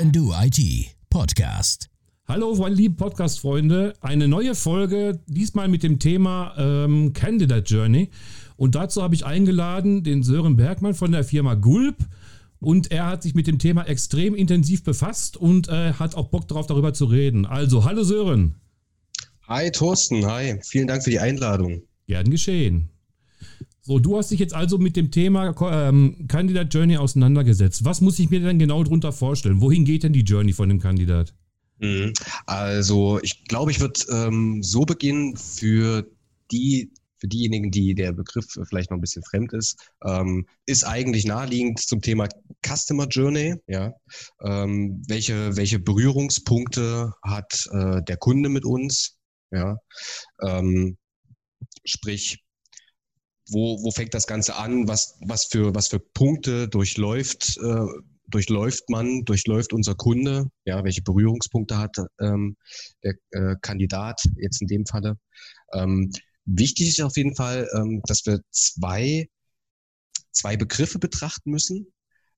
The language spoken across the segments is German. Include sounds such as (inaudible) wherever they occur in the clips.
Can Do IT Podcast. Hallo, meine lieben Podcast-Freunde. Eine neue Folge, diesmal mit dem Thema ähm, Candidate Journey. Und dazu habe ich eingeladen den Sören Bergmann von der Firma Gulp. Und er hat sich mit dem Thema extrem intensiv befasst und äh, hat auch Bock darauf, darüber zu reden. Also, hallo Sören. Hi Thorsten, hi. Vielen Dank für die Einladung. Gern geschehen. So, du hast dich jetzt also mit dem Thema ähm, Candidate Journey auseinandergesetzt. Was muss ich mir denn genau darunter vorstellen? Wohin geht denn die Journey von dem Kandidat? Mhm. Also, ich glaube, ich würde ähm, so beginnen für die für diejenigen, die der Begriff vielleicht noch ein bisschen fremd ist, ähm, ist eigentlich naheliegend zum Thema Customer Journey. Ja, ähm, welche welche Berührungspunkte hat äh, der Kunde mit uns? Ja, ähm, sprich wo, wo fängt das Ganze an? Was, was, für, was für Punkte durchläuft, äh, durchläuft man, durchläuft unser Kunde? Ja, welche Berührungspunkte hat ähm, der äh, Kandidat jetzt in dem Falle? Ähm, wichtig ist auf jeden Fall, ähm, dass wir zwei, zwei Begriffe betrachten müssen.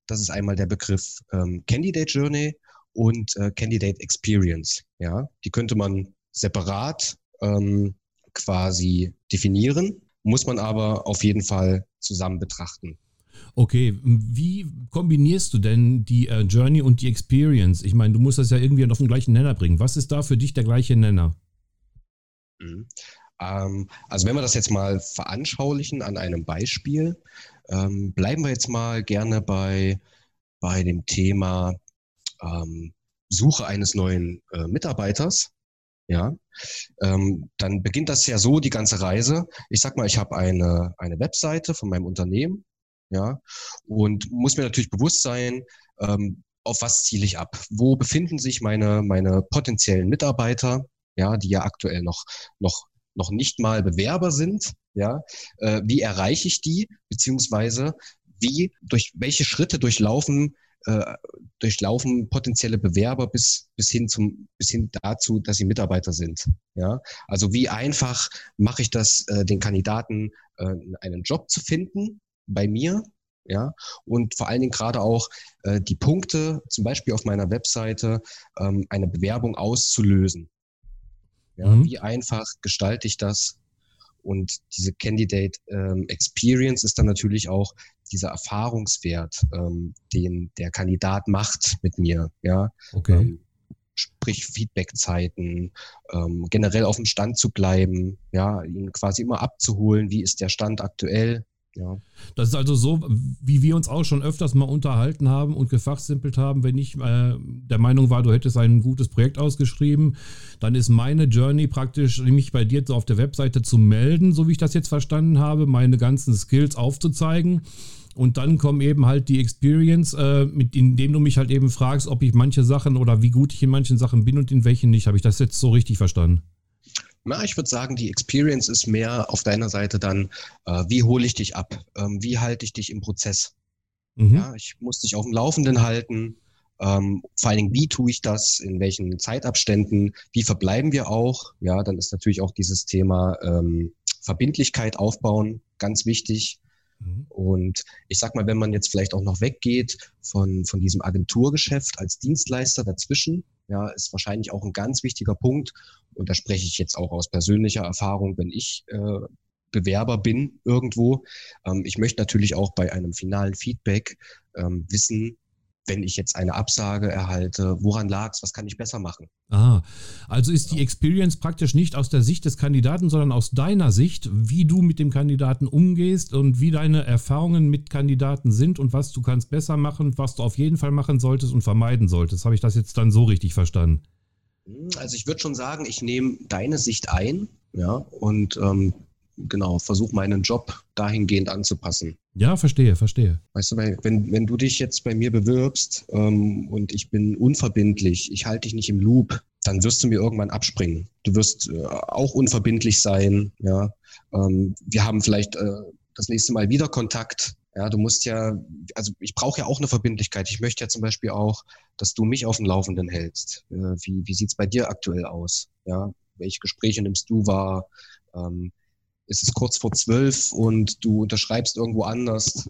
Das ist einmal der Begriff ähm, Candidate Journey und äh, Candidate Experience. Ja, die könnte man separat ähm, quasi definieren muss man aber auf jeden Fall zusammen betrachten. Okay, wie kombinierst du denn die äh, Journey und die Experience? Ich meine, du musst das ja irgendwie auf den gleichen Nenner bringen. Was ist da für dich der gleiche Nenner? Mhm. Ähm, also wenn wir das jetzt mal veranschaulichen an einem Beispiel, ähm, bleiben wir jetzt mal gerne bei, bei dem Thema ähm, Suche eines neuen äh, Mitarbeiters ja, ähm, dann beginnt das ja so, die ganze Reise. Ich sag mal, ich habe eine, eine Webseite von meinem Unternehmen, ja, und muss mir natürlich bewusst sein, ähm, auf was ziele ich ab? Wo befinden sich meine, meine potenziellen Mitarbeiter, ja, die ja aktuell noch, noch, noch nicht mal Bewerber sind, ja, äh, wie erreiche ich die, beziehungsweise wie, durch welche Schritte durchlaufen äh, durchlaufen potenzielle Bewerber bis, bis hin zum, bis hin dazu, dass sie Mitarbeiter sind. Ja, also wie einfach mache ich das, äh, den Kandidaten äh, einen Job zu finden bei mir? Ja, und vor allen Dingen gerade auch äh, die Punkte, zum Beispiel auf meiner Webseite, ähm, eine Bewerbung auszulösen. Ja, mhm. Wie einfach gestalte ich das? Und diese Candidate ähm, Experience ist dann natürlich auch dieser Erfahrungswert, ähm, den der Kandidat macht mit mir. Ja, okay. Ähm, sprich Feedbackzeiten, ähm, generell auf dem Stand zu bleiben, ja, ihn quasi immer abzuholen, wie ist der Stand aktuell, ja. Das ist also so, wie wir uns auch schon öfters mal unterhalten haben und gefachsimpelt haben. Wenn ich äh, der Meinung war, du hättest ein gutes Projekt ausgeschrieben, dann ist meine Journey praktisch, mich bei dir so auf der Webseite zu melden, so wie ich das jetzt verstanden habe, meine ganzen Skills aufzuzeigen. Und dann kommen eben halt die Experience, äh, mit indem du mich halt eben fragst, ob ich manche Sachen oder wie gut ich in manchen Sachen bin und in welchen nicht. Habe ich das jetzt so richtig verstanden? Na, ich würde sagen, die Experience ist mehr auf deiner Seite dann, äh, wie hole ich dich ab? Ähm, wie halte ich dich im Prozess? Mhm. Ja, ich muss dich auf dem Laufenden halten. Ähm, vor allen Dingen, wie tue ich das? In welchen Zeitabständen? Wie verbleiben wir auch? Ja, dann ist natürlich auch dieses Thema ähm, Verbindlichkeit aufbauen ganz wichtig. Mhm. Und ich sag mal, wenn man jetzt vielleicht auch noch weggeht von, von diesem Agenturgeschäft als Dienstleister dazwischen, ja, ist wahrscheinlich auch ein ganz wichtiger Punkt. Und da spreche ich jetzt auch aus persönlicher Erfahrung, wenn ich äh, Bewerber bin irgendwo. Ähm, ich möchte natürlich auch bei einem finalen Feedback ähm, wissen, wenn ich jetzt eine Absage erhalte, woran lag es, was kann ich besser machen? Ah, also ist die Experience praktisch nicht aus der Sicht des Kandidaten, sondern aus deiner Sicht, wie du mit dem Kandidaten umgehst und wie deine Erfahrungen mit Kandidaten sind und was du kannst besser machen, was du auf jeden Fall machen solltest und vermeiden solltest. Habe ich das jetzt dann so richtig verstanden? Also ich würde schon sagen, ich nehme deine Sicht ein, ja, und ähm, genau, versuche meinen Job dahingehend anzupassen. Ja, verstehe, verstehe. Weißt du, wenn, wenn du dich jetzt bei mir bewirbst ähm, und ich bin unverbindlich, ich halte dich nicht im Loop, dann wirst du mir irgendwann abspringen. Du wirst äh, auch unverbindlich sein, ja. Ähm, wir haben vielleicht äh, das nächste Mal wieder Kontakt. Ja, du musst ja, also ich brauche ja auch eine Verbindlichkeit. Ich möchte ja zum Beispiel auch, dass du mich auf dem Laufenden hältst. Äh, wie wie sieht's bei dir aktuell aus? Ja, welche Gespräche nimmst du wahr? Ähm, ist es kurz vor zwölf und du unterschreibst irgendwo anders.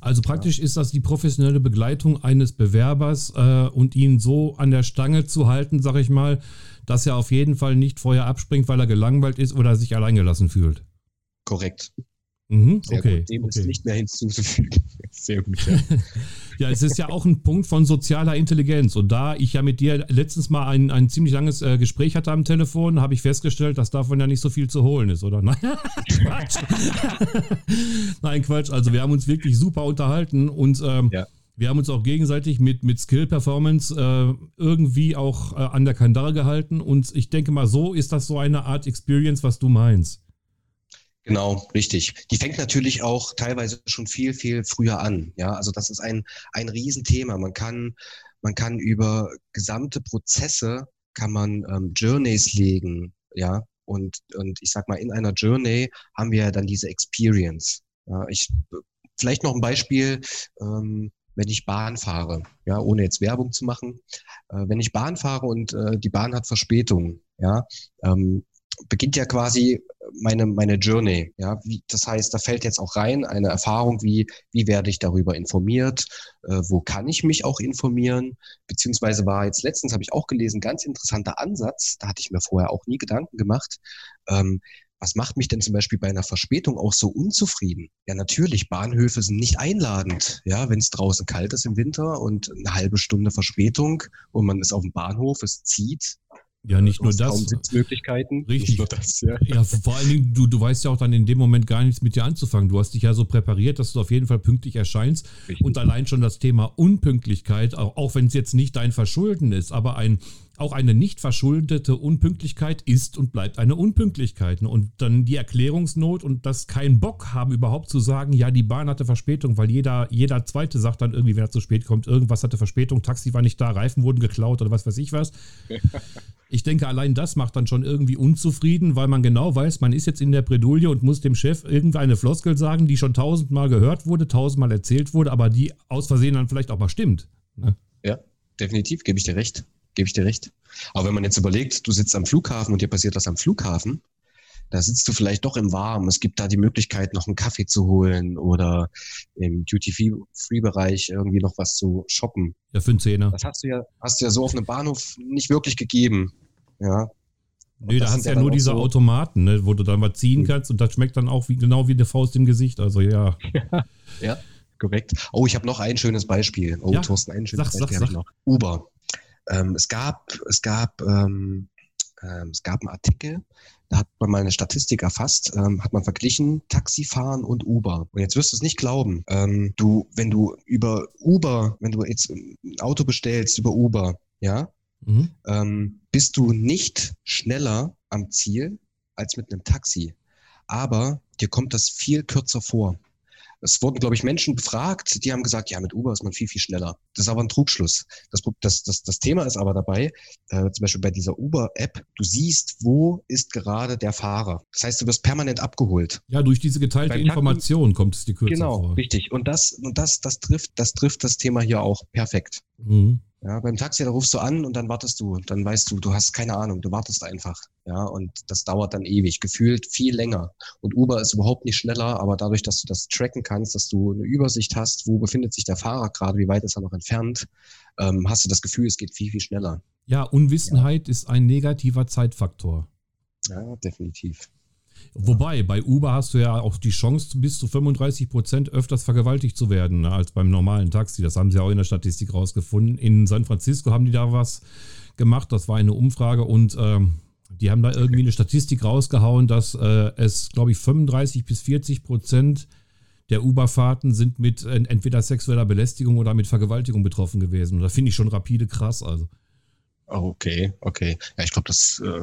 Also praktisch ja. ist das die professionelle Begleitung eines Bewerbers äh, und ihn so an der Stange zu halten, sag ich mal, dass er auf jeden Fall nicht vorher abspringt, weil er gelangweilt ist oder sich alleingelassen fühlt. Korrekt. Mhm, Sehr okay, gut. Dem okay. ist nicht mehr hinzuzufügen. (laughs) Sehr gut. Ja. (laughs) ja, es ist ja auch ein Punkt von sozialer Intelligenz. Und da ich ja mit dir letztens mal ein, ein ziemlich langes äh, Gespräch hatte am Telefon, habe ich festgestellt, dass davon ja nicht so viel zu holen ist, oder? (laughs) Nein, Quatsch. Nein, Quatsch. Also wir haben uns wirklich super unterhalten und ähm, ja. wir haben uns auch gegenseitig mit, mit Skill-Performance äh, irgendwie auch äh, an der Kandare gehalten. Und ich denke mal, so ist das so eine Art Experience, was du meinst. Genau, richtig. Die fängt natürlich auch teilweise schon viel, viel früher an. Ja, also das ist ein, ein Riesenthema. Man kann, man kann über gesamte Prozesse kann man ähm, Journeys legen, ja. Und, und ich sag mal, in einer Journey haben wir dann diese Experience. Ja, ich, vielleicht noch ein Beispiel, ähm, wenn ich Bahn fahre, ja, ohne jetzt Werbung zu machen. Äh, wenn ich Bahn fahre und äh, die Bahn hat Verspätung, ja, ähm, beginnt ja quasi meine, meine Journey. Ja, wie, das heißt, da fällt jetzt auch rein eine Erfahrung, wie, wie werde ich darüber informiert, äh, wo kann ich mich auch informieren, beziehungsweise war jetzt letztens, habe ich auch gelesen, ganz interessanter Ansatz, da hatte ich mir vorher auch nie Gedanken gemacht. Ähm, was macht mich denn zum Beispiel bei einer Verspätung auch so unzufrieden? Ja, natürlich, Bahnhöfe sind nicht einladend. Ja, wenn es draußen kalt ist im Winter und eine halbe Stunde Verspätung und man ist auf dem Bahnhof, es zieht, ja, nicht nur das. Sitzmöglichkeiten. Richtig. Das, ja. ja. vor allen Dingen, du, du weißt ja auch dann in dem Moment gar nichts mit dir anzufangen. Du hast dich ja so präpariert, dass du auf jeden Fall pünktlich erscheinst. Richtig. Und allein schon das Thema Unpünktlichkeit, auch, auch wenn es jetzt nicht dein Verschulden ist, aber ein, auch eine nicht verschuldete Unpünktlichkeit ist und bleibt eine Unpünktlichkeit. Und dann die Erklärungsnot und das keinen Bock haben, überhaupt zu sagen, ja, die Bahn hatte Verspätung, weil jeder, jeder Zweite sagt dann irgendwie, wenn er zu spät kommt, irgendwas hatte Verspätung, Taxi war nicht da, Reifen wurden geklaut oder was weiß ich was. (laughs) Ich denke, allein das macht dann schon irgendwie unzufrieden, weil man genau weiß, man ist jetzt in der Bredouille und muss dem Chef irgendeine Floskel sagen, die schon tausendmal gehört wurde, tausendmal erzählt wurde, aber die aus Versehen dann vielleicht auch mal stimmt. Ne? Ja, definitiv, gebe ich dir recht. Gebe ich dir recht. Aber wenn man jetzt überlegt, du sitzt am Flughafen und dir passiert das am Flughafen, da sitzt du vielleicht doch im Warmen. Es gibt da die Möglichkeit, noch einen Kaffee zu holen oder im Duty-Free-Bereich irgendwie noch was zu shoppen. Ja, für einen Zehner. Das hast du ja, hast du ja so auf einem Bahnhof nicht wirklich gegeben. Ja. Nö, da hast du ja, ja nur diese so Automaten, ne, wo du dann was ziehen mhm. kannst und das schmeckt dann auch wie, genau wie eine Faust im Gesicht. Also ja. ja, korrekt. Oh, ich habe noch ein schönes Beispiel. Oh, ja. Thorsten, ein schönes sag, Beispiel habe ich noch. Uber. Ähm, es gab, es gab, ähm, ähm, es gab einen Artikel, da hat man mal eine Statistik erfasst, ähm, hat man verglichen Taxifahren und Uber. Und jetzt wirst du es nicht glauben. Ähm, du, wenn du über Uber, wenn du jetzt ein Auto bestellst über Uber, ja, mhm. ähm, bist du nicht schneller am Ziel als mit einem Taxi. Aber dir kommt das viel kürzer vor. Es wurden, glaube ich, Menschen befragt, die haben gesagt, ja, mit Uber ist man viel, viel schneller. Das ist aber ein Trugschluss. Das, das, das, das Thema ist aber dabei, äh, zum Beispiel bei dieser Uber-App, du siehst, wo ist gerade der Fahrer. Das heißt, du wirst permanent abgeholt. Ja, durch diese geteilte Information kommt es die Kürze genau, vor. Genau, richtig. Und das, und das, das trifft, das trifft das Thema hier auch perfekt. Mhm. Ja, beim Taxi, da rufst du an und dann wartest du. Dann weißt du, du hast keine Ahnung, du wartest einfach. Ja, und das dauert dann ewig, gefühlt viel länger. Und Uber ist überhaupt nicht schneller, aber dadurch, dass du das tracken kannst, dass du eine Übersicht hast, wo befindet sich der Fahrer gerade, wie weit ist er noch entfernt, ähm, hast du das Gefühl, es geht viel, viel schneller. Ja, Unwissenheit ja. ist ein negativer Zeitfaktor. Ja, definitiv. Wobei, bei Uber hast du ja auch die Chance, bis zu 35 Prozent öfters vergewaltigt zu werden, ne, als beim normalen Taxi. Das haben sie auch in der Statistik rausgefunden. In San Francisco haben die da was gemacht. Das war eine Umfrage und äh, die haben da irgendwie eine Statistik rausgehauen, dass äh, es, glaube ich, 35 bis 40 Prozent der Uber-Fahrten sind mit äh, entweder sexueller Belästigung oder mit Vergewaltigung betroffen gewesen. Und da finde ich schon rapide krass. Also. Okay, okay. Ja, ich glaube, das äh,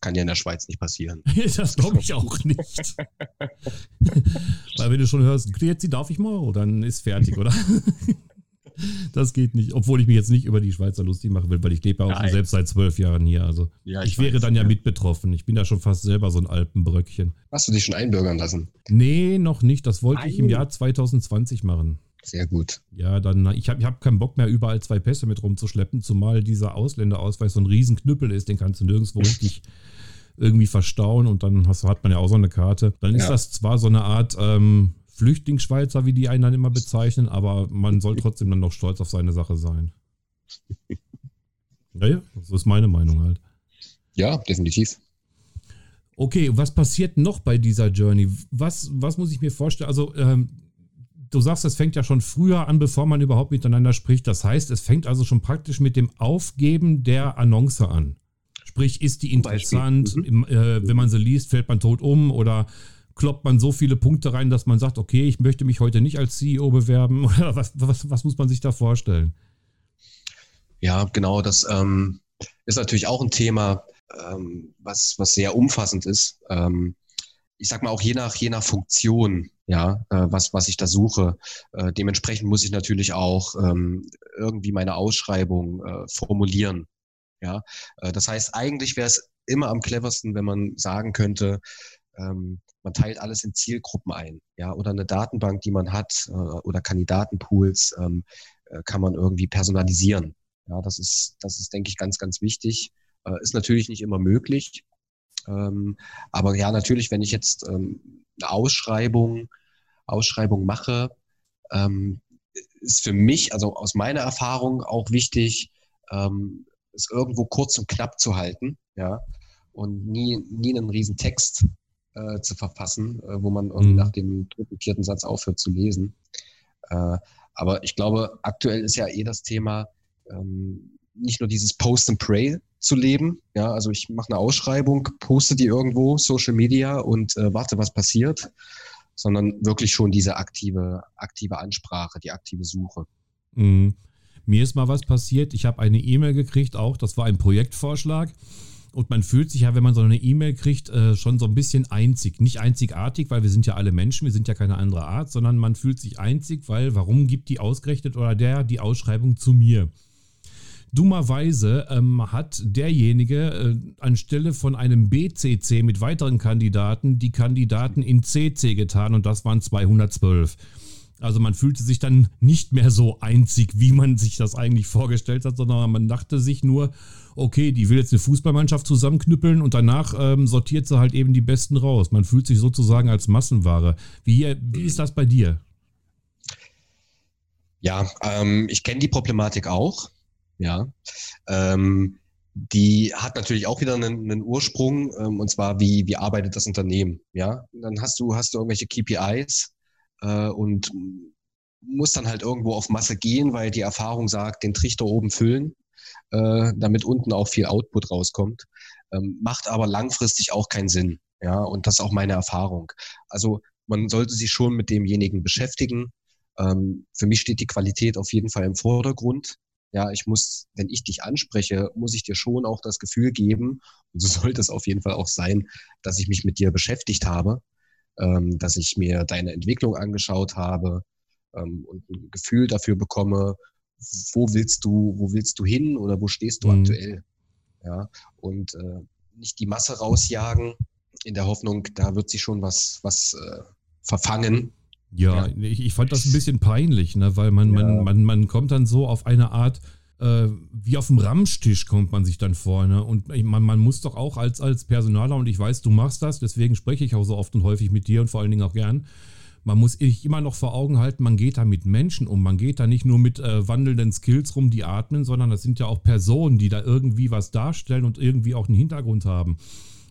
kann ja in der Schweiz nicht passieren. (laughs) das glaube ich auch nicht. (laughs) Weil wenn du schon hörst, jetzt darf ich mal, dann ist fertig, oder? (laughs) das geht nicht. Obwohl ich mich jetzt nicht über die Schweizer lustig machen will, weil ich lebe ja auch selbst seit zwölf Jahren hier. Also ja, ich, ich wäre weiß, dann ja, ja, mit betroffen. Ich bin da schon fast selber so ein Alpenbröckchen. Hast du dich schon einbürgern lassen? Nee, noch nicht. Das wollte Nein. ich im Jahr 2020 machen. Sehr gut. Ja, dann, ich habe ich hab keinen Bock mehr, überall zwei Pässe mit rumzuschleppen, zumal dieser Ausländerausweis so ein Riesenknüppel ist, den kannst du nirgendwo (laughs) richtig irgendwie verstauen und dann hast, hat man ja auch so eine Karte. Dann ist ja. das zwar so eine Art ähm, Flüchtlingsschweizer, wie die einen dann immer bezeichnen, aber man soll trotzdem dann noch stolz auf seine Sache sein. (laughs) Naja, so ist meine Meinung halt. Ja, definitiv. Okay, was passiert noch bei dieser Journey? Was, was muss ich mir vorstellen? Also, ähm, du sagst, es fängt ja schon früher an, bevor man überhaupt miteinander spricht. Das heißt, es fängt also schon praktisch mit dem Aufgeben der Annonce an. Sprich, ist die interessant? Mhm. Äh, wenn man sie liest, fällt man tot um oder kloppt man so viele Punkte rein, dass man sagt, okay, ich möchte mich heute nicht als CEO bewerben? (laughs) Oder was, was, was muss man sich da vorstellen? Ja, genau, das ähm, ist natürlich auch ein Thema, ähm, was, was sehr umfassend ist. Ähm, ich sag mal auch je nach, je nach Funktion, ja, äh, was, was ich da suche. Äh, dementsprechend muss ich natürlich auch ähm, irgendwie meine Ausschreibung äh, formulieren. Ja, äh, das heißt, eigentlich wäre es immer am cleversten, wenn man sagen könnte, ähm, man teilt alles in Zielgruppen ein, ja, oder eine Datenbank, die man hat, äh, oder Kandidatenpools ähm, äh, kann man irgendwie personalisieren. Ja, das ist, das ist, denke ich, ganz, ganz wichtig. Ist natürlich nicht immer möglich. Ähm, aber ja, natürlich, wenn ich jetzt ähm, eine Ausschreibung, Ausschreibung mache, ähm, ist für mich, also aus meiner Erfahrung auch wichtig, ähm, es irgendwo kurz und knapp zu halten, ja, und nie, nie einen riesen Text äh, zu verfassen, äh, wo man irgendwie mhm. nach dem dritten, vierten Satz aufhört zu lesen. Äh, aber ich glaube, aktuell ist ja eh das Thema, ähm, nicht nur dieses Post and Pray zu leben. Ja, also ich mache eine Ausschreibung, poste die irgendwo, Social Media und äh, warte, was passiert, sondern wirklich schon diese aktive, aktive Ansprache, die aktive Suche. Mhm. Mir ist mal was passiert. Ich habe eine E-Mail gekriegt, auch das war ein Projektvorschlag. Und man fühlt sich ja, wenn man so eine E-Mail kriegt, äh, schon so ein bisschen einzig. Nicht einzigartig, weil wir sind ja alle Menschen, wir sind ja keine andere Art, sondern man fühlt sich einzig, weil warum gibt die ausgerechnet oder der die Ausschreibung zu mir? Dummerweise ähm, hat derjenige äh, anstelle von einem BCC mit weiteren Kandidaten die Kandidaten in CC getan und das waren 212. Also man fühlte sich dann nicht mehr so einzig, wie man sich das eigentlich vorgestellt hat, sondern man dachte sich nur, okay, die will jetzt eine Fußballmannschaft zusammenknüppeln und danach ähm, sortiert sie halt eben die Besten raus. Man fühlt sich sozusagen als Massenware. Wie, wie ist das bei dir? Ja, ähm, ich kenne die Problematik auch. Ja. Ähm, die hat natürlich auch wieder einen, einen Ursprung, ähm, und zwar, wie, wie arbeitet das Unternehmen? Ja, dann hast du, hast du irgendwelche KPIs äh, und musst dann halt irgendwo auf Masse gehen, weil die Erfahrung sagt, den Trichter oben füllen, äh, damit unten auch viel Output rauskommt. Ähm, macht aber langfristig auch keinen Sinn. Ja, und das ist auch meine Erfahrung. Also man sollte sich schon mit demjenigen beschäftigen. Ähm, für mich steht die Qualität auf jeden Fall im Vordergrund. Ja, ich muss, wenn ich dich anspreche, muss ich dir schon auch das Gefühl geben, und so (laughs) sollte es auf jeden Fall auch sein, dass ich mich mit dir beschäftigt habe, ähm, dass ich mir deine Entwicklung angeschaut habe ähm, und ein Gefühl dafür bekomme, wo willst du, wo willst du hin oder wo stehst du mhm. aktuell? Ja, und äh, nicht die Masse rausjagen in der Hoffnung, da wird sich schon was, was äh, verfangen, ja, ja. Ich, ich, fand das ein bisschen peinlich, ne? weil man, ja. man, man, man kommt dann so auf eine Art, äh, wie auf dem Ramstisch kommt man sich dann vor. Ne? Und man, man muss doch auch als, als Personaler, und ich weiß, du machst das, deswegen spreche ich auch so oft und häufig mit dir und vor allen Dingen auch gern, man muss sich immer noch vor Augen halten, man geht da mit Menschen um. Man geht da nicht nur mit äh, wandelnden Skills rum, die atmen, sondern das sind ja auch Personen, die da irgendwie was darstellen und irgendwie auch einen Hintergrund haben.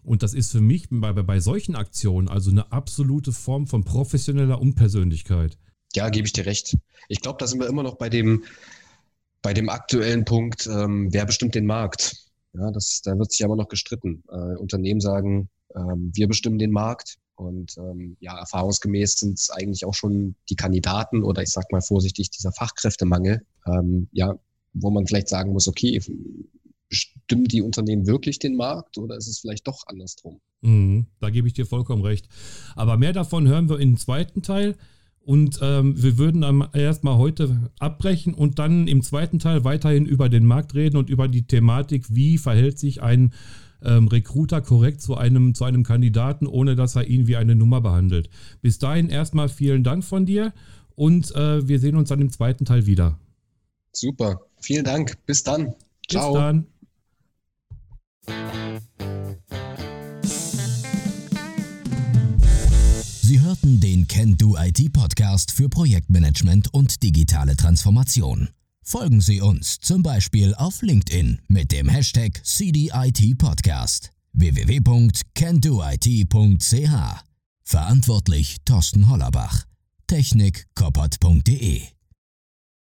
Und das ist für mich bei, bei solchen Aktionen also eine absolute Form von professioneller Unpersönlichkeit. Ja, gebe ich dir recht. Ich glaube, da sind wir immer noch bei dem, bei dem aktuellen Punkt, ähm, wer bestimmt den Markt? Ja, das, da wird sich aber noch gestritten. Äh, Unternehmen sagen, ähm, wir bestimmen den Markt. Und ähm, ja, erfahrungsgemäß sind es eigentlich auch schon die Kandidaten oder ich sag mal vorsichtig, dieser Fachkräftemangel, ähm, ja, wo man vielleicht sagen muss, okay, bestimmen die Unternehmen wirklich den Markt oder ist es vielleicht doch andersrum? Mhm, da gebe ich dir vollkommen recht. Aber mehr davon hören wir im zweiten Teil. Und ähm, wir würden dann erstmal heute abbrechen und dann im zweiten Teil weiterhin über den Markt reden und über die Thematik, wie verhält sich ein ähm, Recruiter korrekt zu einem, zu einem Kandidaten, ohne dass er ihn wie eine Nummer behandelt. Bis dahin erstmal vielen Dank von dir und äh, wir sehen uns dann im zweiten Teil wieder. Super, vielen Dank. Bis dann. Ciao. Bis dann. Sie hörten den Can Do IT Podcast für Projektmanagement und digitale Transformation. Folgen Sie uns zum Beispiel auf LinkedIn mit dem Hashtag CDIT Podcast www.candoit.ch. Verantwortlich Thorsten Hollerbach. Technikkoppert.de